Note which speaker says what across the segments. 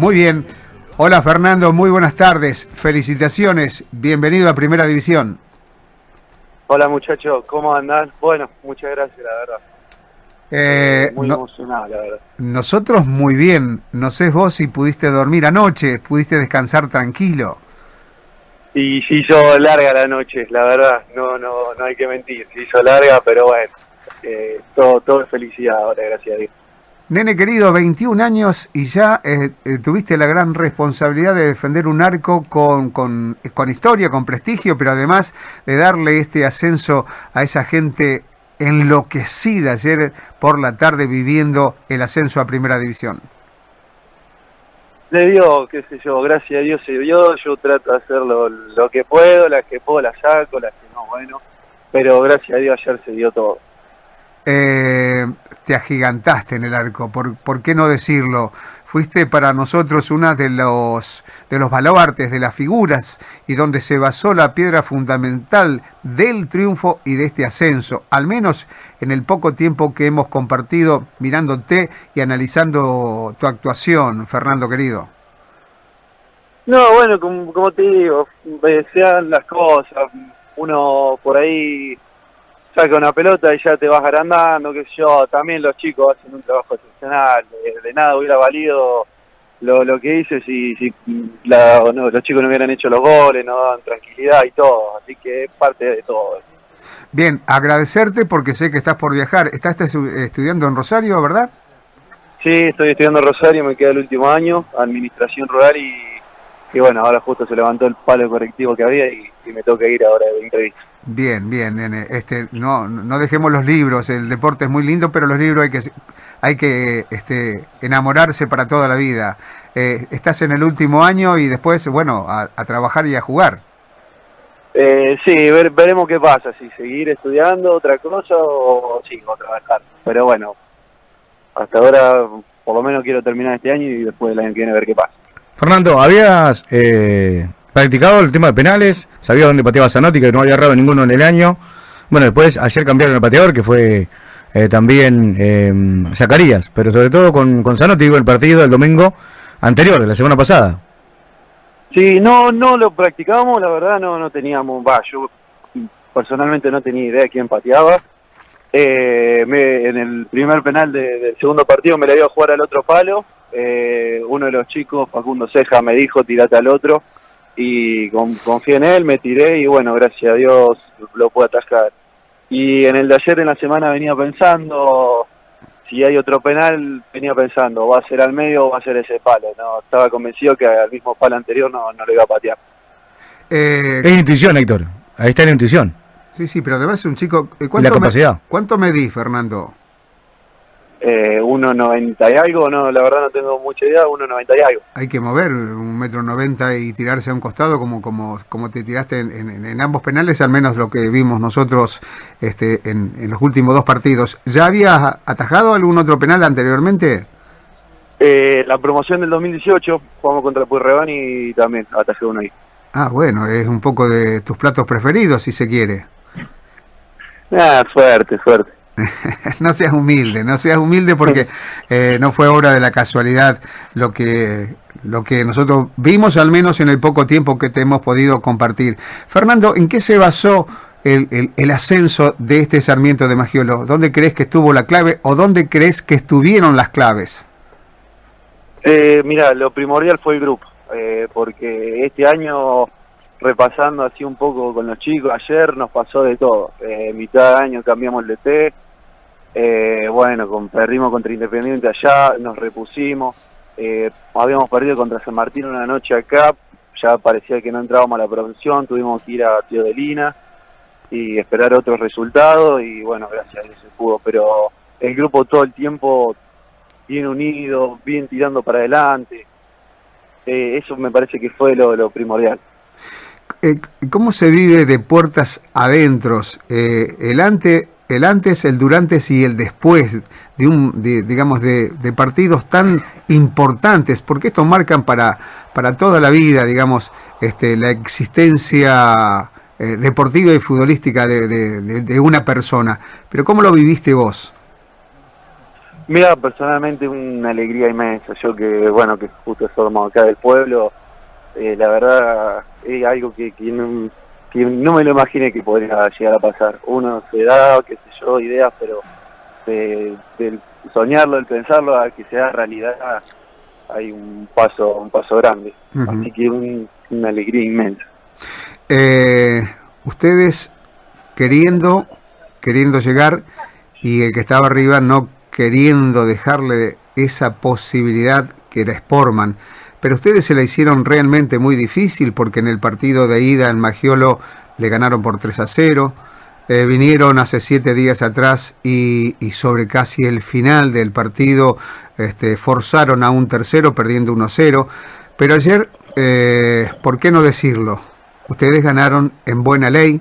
Speaker 1: Muy bien. Hola Fernando, muy buenas tardes. Felicitaciones. Bienvenido a Primera División.
Speaker 2: Hola muchachos, ¿cómo andan? Bueno, muchas gracias, la verdad.
Speaker 1: Eh,
Speaker 2: Muy
Speaker 1: no-
Speaker 2: emocionado, la verdad.
Speaker 1: nosotros muy bien. No sé vos si pudiste dormir anoche, pudiste descansar tranquilo.
Speaker 2: Y se hizo larga la noche, la verdad, no no no hay que mentir, se hizo larga, pero bueno, eh, todo, todo es felicidad ahora, gracias a Dios.
Speaker 1: Nene querido, 21 años y ya eh, eh, tuviste la gran responsabilidad de defender un arco con, con, con historia, con prestigio, pero además de darle este ascenso a esa gente enloquecida ayer por la tarde viviendo el ascenso a Primera División.
Speaker 2: Le dio, qué sé yo, gracias a Dios se dio, yo trato de hacer lo, lo que puedo, las que puedo las saco, las que no, bueno, pero gracias a Dios ayer se dio todo.
Speaker 1: Eh, te agigantaste en el arco, ¿por, por qué no decirlo? Fuiste para nosotros una de los, de los baluartes, de las figuras, y donde se basó la piedra fundamental del triunfo y de este ascenso, al menos en el poco tiempo que hemos compartido mirándote y analizando tu actuación, Fernando querido.
Speaker 2: No, bueno, como, te digo, se dan las cosas, uno por ahí saca una pelota y ya te vas agrandando, qué sé yo, también los chicos hacen un trabajo excepcional, de, de nada hubiera valido lo, lo que hice si, si la- no, los chicos no hubieran hecho los goles, no daban tranquilidad y todo, así que es parte de todo.
Speaker 1: Bien, agradecerte porque sé que estás por viajar. Estás estu- estudiando en Rosario, ¿verdad?
Speaker 2: Sí, estoy estudiando en Rosario, me queda el último año, administración rural y, y bueno, ahora justo se levantó el palo correctivo que había y, y me toca ir ahora de entrevista.
Speaker 1: Bien, bien, nene. Este, no, no dejemos los libros. El deporte es muy lindo, pero los libros hay que, hay que, este, enamorarse para toda la vida. Eh, estás en el último año y después, bueno, a, a trabajar y a jugar.
Speaker 2: Eh, sí, ver- veremos qué pasa, si seguir estudiando otra cosa o sí, o trabajar. Pero bueno, hasta ahora por lo menos quiero terminar este año y después del año que viene ver qué pasa.
Speaker 3: Fernando, ¿habías eh, practicado el tema de penales? ¿Sabías dónde pateaba Zanotti, que no había errado ninguno en el año? Bueno, después ayer cambiaron el pateador, que fue eh, también eh, Zacarías, pero sobre todo con, con Zanotti, digo, el partido del domingo anterior, de la semana pasada.
Speaker 2: Sí, no, no lo practicamos, la verdad no, no teníamos, va, yo personalmente no tenía idea de quién pateaba. Eh, me- en el primer penal de- del segundo partido me la iba a jugar al otro palo. Eh, uno de los chicos, Facundo Ceja, me dijo tirate al otro y con- confié en él, me tiré y bueno, gracias a Dios lo pude atajar. Y en el de ayer en la semana venía pensando, si hay otro penal, venía pensando, va a ser al medio o va a ser ese palo. No, estaba convencido que al mismo palo anterior no, no lo iba a patear.
Speaker 1: Eh,
Speaker 3: Es intuición, Héctor. Ahí está la intuición.
Speaker 1: sí, sí, pero además es un chico... eh,
Speaker 3: Y la
Speaker 1: me-
Speaker 3: capacidad.
Speaker 1: ¿Cuánto medí, Fernando?
Speaker 2: Eh, 1.90 y algo, no, la verdad no tengo mucha idea, 1.90 y algo.
Speaker 1: Hay que mover un metro noventa y tirarse a un costado como, como, como te tiraste en, en- en ambos penales, al menos lo que vimos nosotros este, en, en los últimos dos partidos. ¿Ya habías atajado algún otro penal anteriormente?
Speaker 2: Eh, la promoción del 2018, jugamos contra Puyredón y también atajé uno ahí.
Speaker 1: Ah, bueno, es un poco de tus platos preferidos, si se quiere.
Speaker 2: Ah, suerte, suerte.
Speaker 1: no seas humilde, no seas humilde porque eh, no fue obra de la casualidad lo que, lo que nosotros vimos, al menos en el poco tiempo que te hemos podido compartir. Fernando, ¿en qué se basó el, el- el ascenso de este Sarmiento de Magiolo? ¿Dónde crees que estuvo la clave o dónde crees que estuvieron las claves?
Speaker 2: Eh, mira, lo primordial fue el grupo, eh, porque este año, repasando así un poco con los chicos, ayer nos pasó de todo. Eh, mitad de año cambiamos el DT, eh, bueno, perdimos contra Independiente allá, nos repusimos, eh, habíamos perdido contra San Martín una noche acá, ya parecía que no entrábamos a la producción, tuvimos que ir a Tío de Lina y esperar otros resultados y bueno, gracias a Dios se pudo, pero el grupo todo el tiempo bien unido, bien tirando para adelante. Eh, eso me parece que fue lo, primordial.
Speaker 1: Eh, ¿Cómo se vive de puertas adentros? Eh, el, ante, el antes, el durante y el después de un, de, digamos, de, de partidos tan importantes, porque estos marcan para, para toda la vida, digamos, este, la existencia eh, deportiva y futbolística de, de- una persona. Pero ¿cómo lo viviste vos?
Speaker 2: Mira, personalmente una alegría inmensa. Yo que, bueno, que justo somos acá del pueblo, eh, la verdad es algo que, que, no, me lo imaginé que podría llegar a pasar. Uno se da, qué sé yo, ideas, pero del soñarlo, el pensarlo, a que sea realidad, hay un paso, un paso grande. Así que una alegría inmensa.
Speaker 1: Eh, ustedes queriendo, queriendo llegar y el que estaba arriba no queriendo dejarle esa posibilidad que era Sportman. Pero ustedes se la hicieron realmente muy difícil porque en el partido de ida en Magiolo le ganaron por 3 a 0. Eh, vinieron hace siete días atrás y, sobre casi el final del partido este, forzaron a un tercero perdiendo 1 a 0. Pero ayer, eh, ¿por qué no decirlo? Ustedes ganaron en buena ley,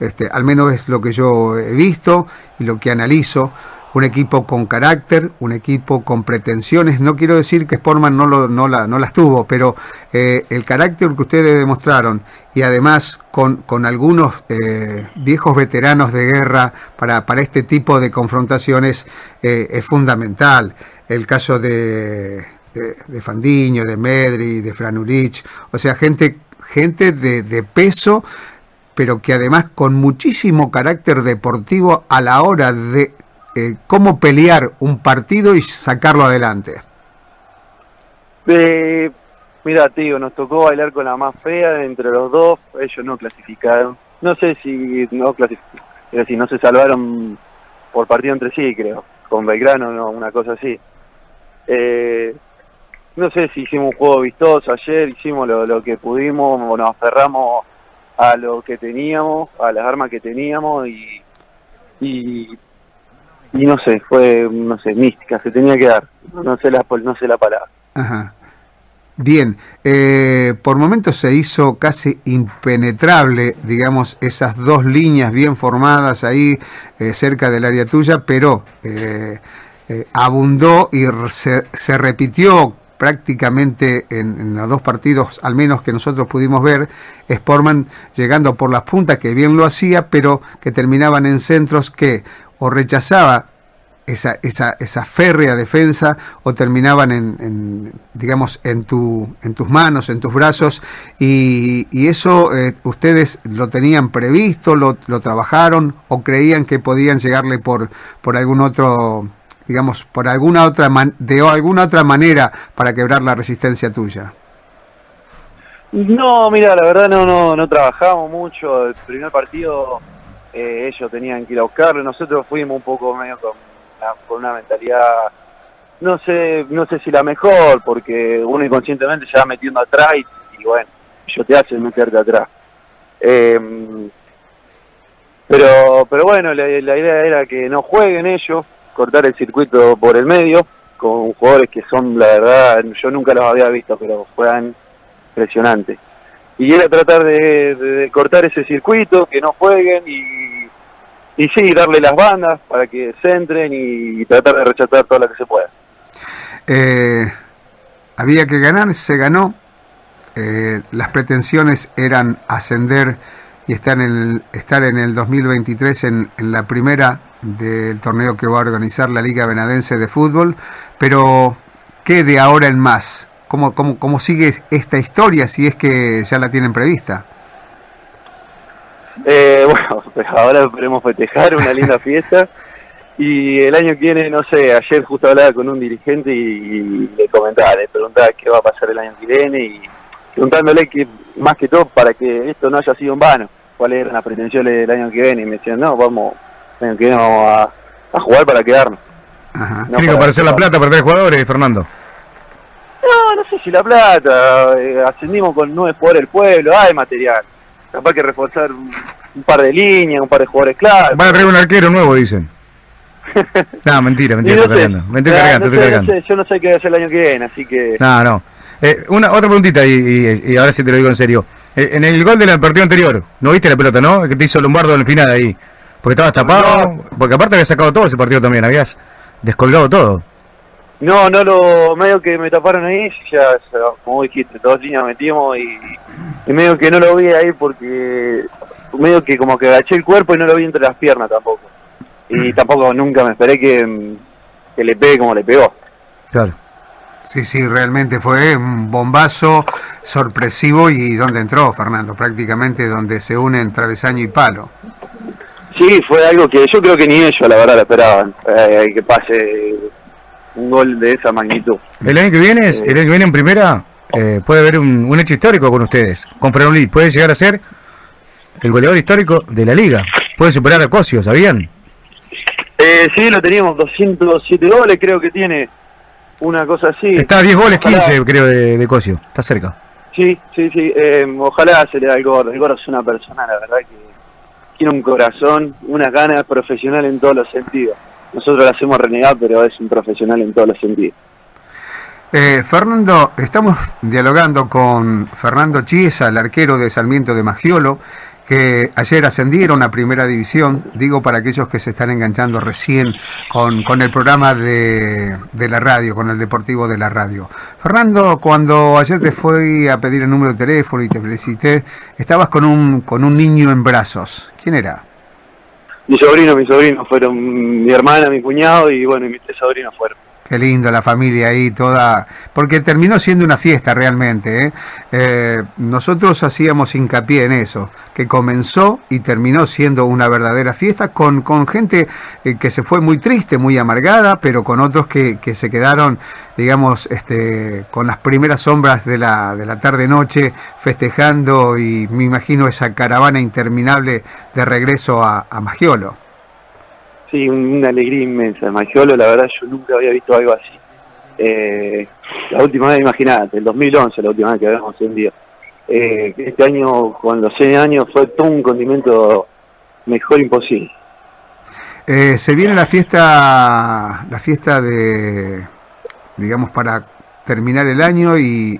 Speaker 1: este, al menos es lo que yo he visto y lo que analizo un equipo con carácter, un equipo con pretensiones. No quiero decir que Sportman no, lo, no, la, no las tuvo, pero eh, el carácter que ustedes demostraron y además con, con algunos eh, viejos veteranos de guerra para, para este tipo de confrontaciones eh, es fundamental. El caso de, de, Fandiño, de Medri, de Franurich, o sea, gente, gente de, de peso pero que además con muchísimo carácter deportivo a la hora de eh, cómo pelear un partido y sacarlo adelante.
Speaker 2: Eh, mira, tío, nos tocó bailar con la más fea entre los dos, ellos no clasificaron. No sé si no clasificaron, es decir, no se salvaron por partido entre sí, creo, con Belgrano, no, una cosa así. Eh, no sé si hicimos un juego vistoso ayer, hicimos lo, que pudimos, nos aferramos a lo que teníamos, a las armas que teníamos y y no sé, fue, no sé, mística, se tenía que dar, no sé la, no sé la palabra.
Speaker 1: Bien, eh, por momentos se hizo casi impenetrable, digamos, esas dos líneas bien formadas ahí eh, cerca del área tuya, pero eh, abundó y se, se, repitió prácticamente en, en, los dos partidos, al menos que nosotros pudimos ver, Sportman llegando por las puntas, que bien lo hacía, pero que terminaban en centros que o rechazaba esa, esa, esa férrea defensa o terminaban en, digamos en tu en tus manos en tus brazos y, eso eh, ustedes lo tenían previsto lo, lo, trabajaron o creían que podían llegarle por por algún otro digamos por alguna otra de alguna otra manera para quebrar la resistencia tuya
Speaker 2: no mira la verdad no no no trabajamos mucho. El primer partido eh, ellos tenían que ir a buscarlo, nosotros fuimos un poco medio con una, mentalidad, no sé, no sé si la mejor, porque uno inconscientemente se va metiendo atrás y, bueno, ellos te hacen meterte atrás. Em, pero, pero bueno, la, idea era que no jueguen ellos, cortar el circuito por el medio, con jugadores que son, la verdad, yo nunca los había visto, pero juegan impresionantes y era tratar de, cortar ese circuito, que no jueguen y, y sí, darle las bandas para que se entren y, tratar de rechazar todo lo que se pueda.
Speaker 1: Eh, había que ganar, se ganó. Eh, las pretensiones eran ascender y estar en el, estar en el 2023 en, en la primera del torneo que va a organizar la Liga Benadense de Fútbol, pero ¿qué de ahora en más? ¿Cómo, cómo, cómo sigue esta historia si es que ya la tienen prevista?
Speaker 2: Eh, bueno, pues ahora esperemos festejar una linda fiesta y el año que viene, no sé, ayer justo hablaba con un dirigente y, le comentaba, le preguntaba qué va a pasar el año que viene y preguntándole que más que todo para que esto no haya sido en vano, cuáles eran las pretensiones del año que viene y me decían, no, vamos, el año que viene vamos a, jugar para quedarnos.
Speaker 3: Ajá. Tiene que aparecer la plata para tres jugadores, Fernando.
Speaker 2: No, no sé si la plata, eh, ascendimos con nueve jugadores del pueblo, hay material. Capaz que reforzar un, par de líneas, un par de jugadores claros.
Speaker 3: Van a traer un arquero nuevo, dicen. no, mentira, mentira, no cargando. Me estoy cargando, estoy cargando.
Speaker 2: yo no sé qué va a hacer el año que viene, así que...
Speaker 3: No, no. Eh, una, otra preguntita, y, y, ahora sí te lo digo en serio. Eh, en el gol del partido anterior, ¿no viste la pelota, no? Que te hizo Lombardo en el final ahí. Porque estabas tapado. Porque aparte habías sacado todo ese partido también, habías descolgado todo.
Speaker 2: No, no lo, medio que me taparon ahí, ya, como dijiste, dos líneas metimos y, medio que no lo vi ahí porque medio que como que agaché el cuerpo y no lo vi entre las piernas tampoco. Y mm. tampoco nunca me esperé que, que le pegue como le pegó.
Speaker 3: Claro.
Speaker 1: Sí, sí, realmente fue un bombazo sorpresivo y donde entró Fernando, prácticamente donde se unen travesaño y palo.
Speaker 2: Sí, fue algo que yo creo que ni ellos la verdad lo esperaban, eh, que pase un gol de esa magnitud.
Speaker 3: El año que viene, el año que viene en primera, eh, puede haber un, hecho histórico con ustedes. Con Frenolí puede llegar a ser el goleador histórico de la liga. Puede superar a Cosio, ¿sabían?
Speaker 2: Eh, sí, lo teníamos, 207 goles creo que tiene una cosa así.
Speaker 3: Está 10 goles, 15 creo de, de, Cosio, está cerca.
Speaker 2: Sí, sí, sí, eh, ojalá se le da el gordo. El gordo es una persona, la verdad, que tiene un corazón, una gana profesional en todos los sentidos. Nosotros la hacemos renegar, pero es un profesional en todos los sentidos.
Speaker 1: Eh, Fernando, estamos dialogando con Fernando Chiesa, el arquero de Sarmiento de Magiolo, que ayer ascendieron a Primera División, digo para aquellos que se están enganchando recién con, con el programa de, de, la radio, con el Deportivo de la radio. Fernando, cuando ayer te fui a pedir el número de teléfono y te felicité, estabas con un, con un niño en brazos. ¿Quién era?
Speaker 2: Mi sobrino, mi sobrino, fueron mi hermana, mi cuñado y bueno, y mis tres sobrinos fueron.
Speaker 1: Qué lindo la familia ahí toda, porque terminó siendo una fiesta realmente. ¿eh? Eh, nosotros hacíamos hincapié en eso, que comenzó y terminó siendo una verdadera fiesta con, con gente eh, que se fue muy triste, muy amargada, pero con otros que, que se quedaron, digamos, este, con las primeras sombras de la, de la tarde-noche festejando y me imagino esa caravana interminable de regreso a, a Magiolo.
Speaker 2: Sí, una alegría inmensa. Magiolo, la verdad, yo nunca había visto algo así. Eh, la última vez, imagínate, el 2011, la última vez que habíamos día. Eh, este año, con los 6 años, fue todo un condimento mejor imposible.
Speaker 1: Eh, se viene la fiesta, la fiesta de, digamos, para terminar el año y,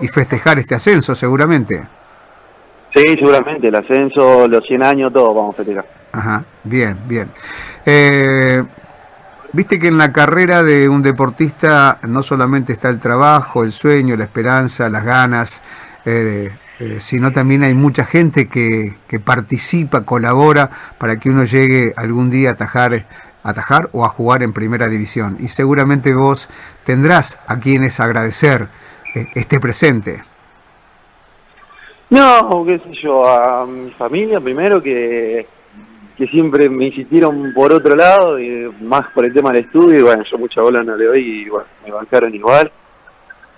Speaker 1: y festejar este ascenso, seguramente.
Speaker 2: Sí, seguramente, el ascenso, los 100 años, todo vamos a festejar.
Speaker 1: Ajá, bien, bien. Eh, Viste que en la carrera de un deportista no solamente está el trabajo, el sueño, la esperanza, las ganas, eh, eh, sino también hay mucha gente que, que, participa, colabora para que uno llegue algún día a atajar, a atajar o a jugar en primera división. Y seguramente vos tendrás a quienes agradecer este presente.
Speaker 2: No, qué sé yo, a mi familia primero que que siempre me insistieron por otro lado, y más por el tema del estudio, y bueno, yo mucha bola no le doy, y bueno, me bancaron igual.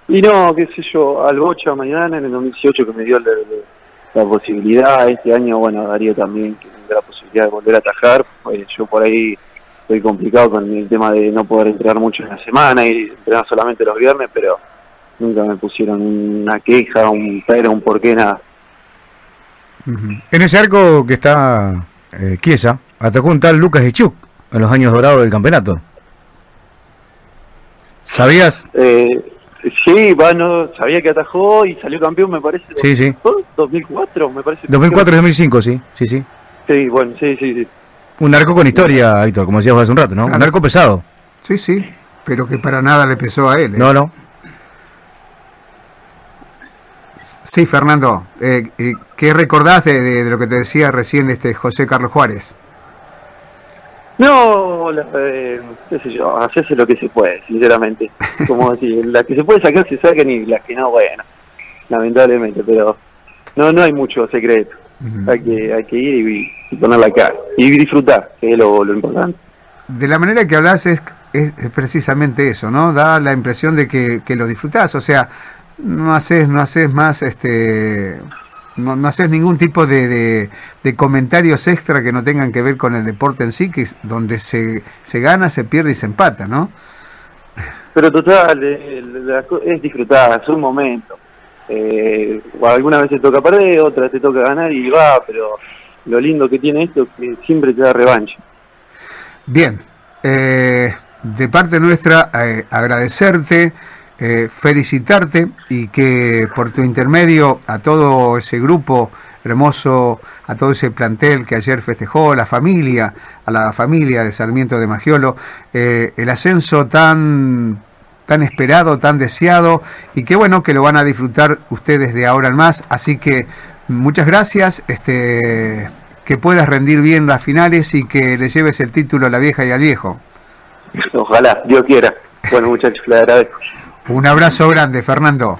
Speaker 2: Y no, qué sé yo, al Bocha mañana, en el 2018 que me dio la, posibilidad, este año, bueno, Darío también, que me dio la posibilidad de volver a atajar, pues yo por ahí estoy complicado con el tema de no poder entrenar mucho en la semana y entrenar solamente los viernes, pero nunca me pusieron una queja, un pero, un por qué, nada.
Speaker 3: En ese arco que está eh, Chiesa, atacó un tal Lucas Echuk en los años dorados del campeonato. ¿Sabías?
Speaker 2: Eh, sí, bueno, sabía que atajó y salió campeón, me parece.
Speaker 3: Sí, sí.
Speaker 2: 2004, me parece.
Speaker 3: 2004 y 2005, sí, sí, sí.
Speaker 2: Sí, bueno, sí, sí, sí.
Speaker 3: Un arco con historia, Héctor, como decías hace un rato, ¿no? Un arco pesado.
Speaker 1: Sí, sí, pero que para nada le pesó a él. ¿eh?
Speaker 3: No, no.
Speaker 1: Sí, Fernando, eh, eh, ¿qué recordás de, lo que te decía recién este José Carlos Juárez?
Speaker 2: No, eh, qué sé yo, hacerse lo que se puede, sinceramente. Como decir, las que se puede sacar se sacan y las que no, bueno, lamentablemente, pero no no hay mucho secreto. Hay que hay que ir y, poner la cara y disfrutar, que es lo, importante.
Speaker 1: De la manera que hablas es, es, precisamente eso, ¿no? Da la impresión de que, que lo disfrutás, o sea, no haces, no haces más, este, no, no haces ningún tipo de, de, comentarios extra que no tengan que ver con el deporte en sí, que es donde se, se gana, se pierde y se empata, ¿no?
Speaker 2: Pero total, es disfrutar, es un momento. Eh, alguna vez te toca perder, otra te toca ganar y va, pero lo lindo que tiene esto es que siempre te da revancha.
Speaker 1: Bien, eh, de parte nuestra, eh, agradecerte. Eh, felicitarte y que por tu intermedio a todo ese grupo hermoso, a todo ese plantel que ayer festejó, la familia, a la familia de Sarmiento de Magiolo, eh, el ascenso tan tan esperado, tan deseado y qué bueno que lo van a disfrutar ustedes de ahora en más. Así que muchas gracias, este, que puedas rendir bien las finales y que le lleves el título a la vieja y al viejo.
Speaker 2: Ojalá, Dios quiera. Bueno, muchachos, le agradezco.
Speaker 1: Un abrazo grande, Fernando.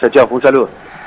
Speaker 2: Chao, chao, un saludo.